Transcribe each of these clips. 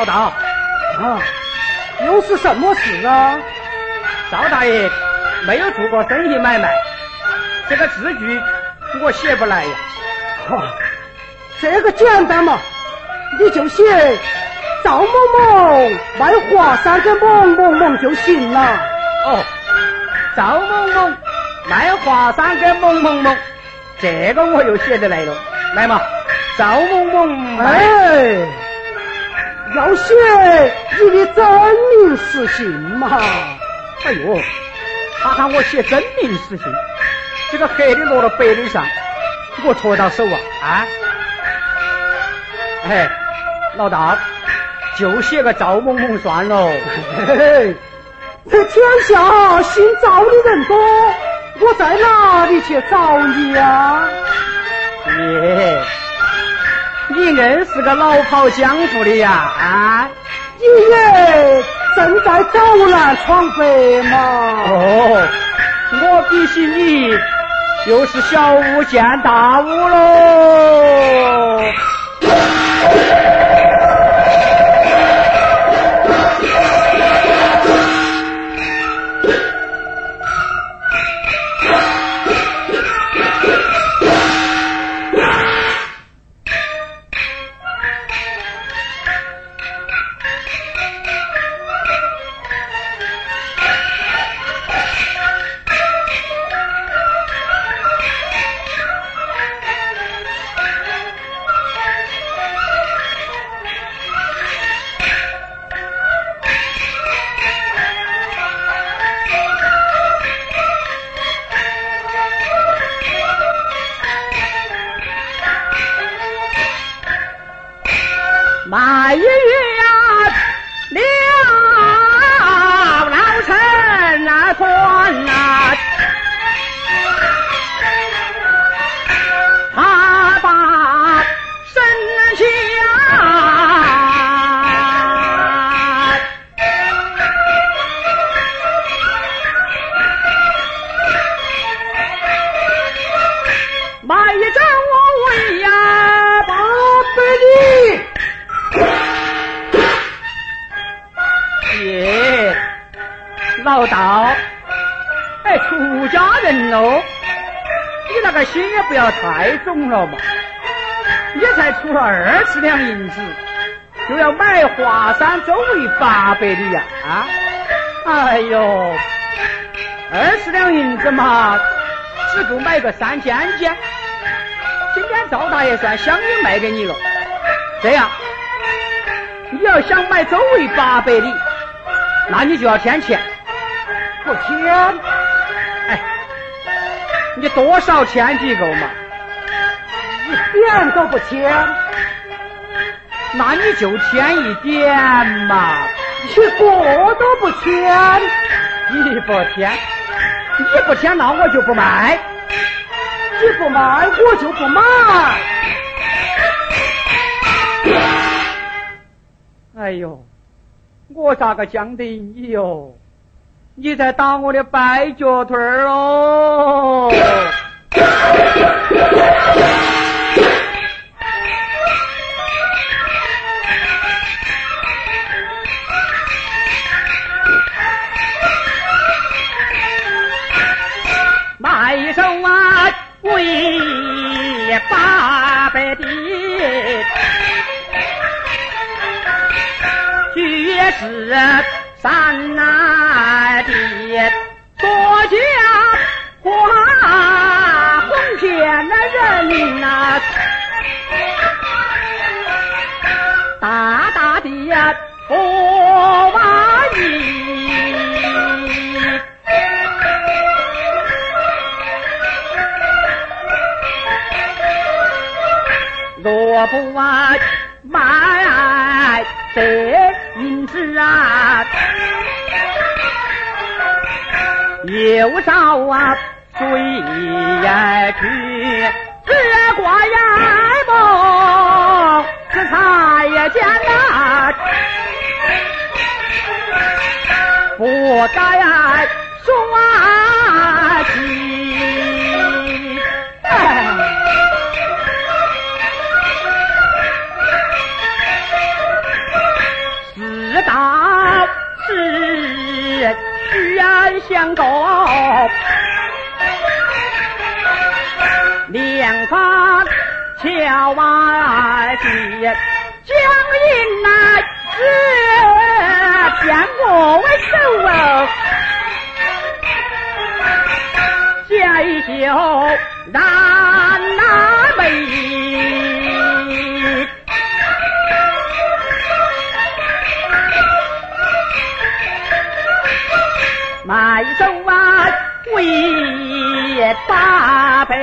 老大，啊，又是什么事啊？赵大爷没有做过生意买卖，这个字据我写不来呀。哈，这个简单嘛，你就写赵某某卖华山给某某某就行了。哦，赵某某卖华山给某某某，这个我又写得来了。来嘛，赵某某卖。哎，要写你的真名实姓嘛。哎呦，他喊我写真名实姓，这个黑的落到白的上，我戳到手啊啊！哎，老大，就写个赵某某算喽。嘿嘿，这天下姓赵的人多，我在哪里去找你呀、耶，你硬是个老跑江湖的呀啊！你也正在走南闯北嘛？哦，我比起你就是小巫见大巫喽。心也不要太重了嘛。你才出了二十两银子，就要买华山周围八百里呀啊！哎呦，二十两银子嘛，只够买个三间间。今天赵大爷算相应卖给你了，这样，你要想买周围八百里，那你就要添钱。不签，哎，你多少钱几个嘛？一点都不签，那你就添一点嘛。一个都不签。你不添，你不添，那我就不卖。你不卖，我就不买。哎呦，我咋个讲得赢你哟？你在打我的白脚腿儿喽！卖一手啊，为八百的。绝是咱哪的国家花红线的人呐大大的呀拖把椅萝卜啊买这银子啊，有朝啊水去，这挂呀不，这才呀见啊，不该说居然相公，两方桥外接，江阴来是将我为首啊，家一宿难难为。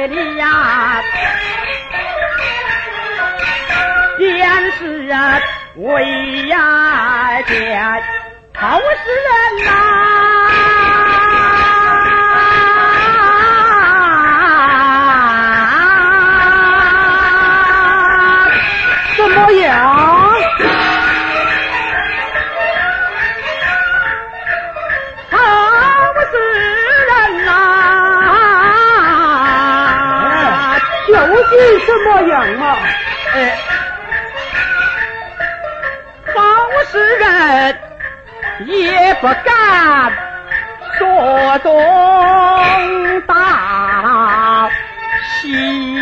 你呀，便是啊，为呀家好事人呐，是什么样啊？哎，当事人也不敢说东道西。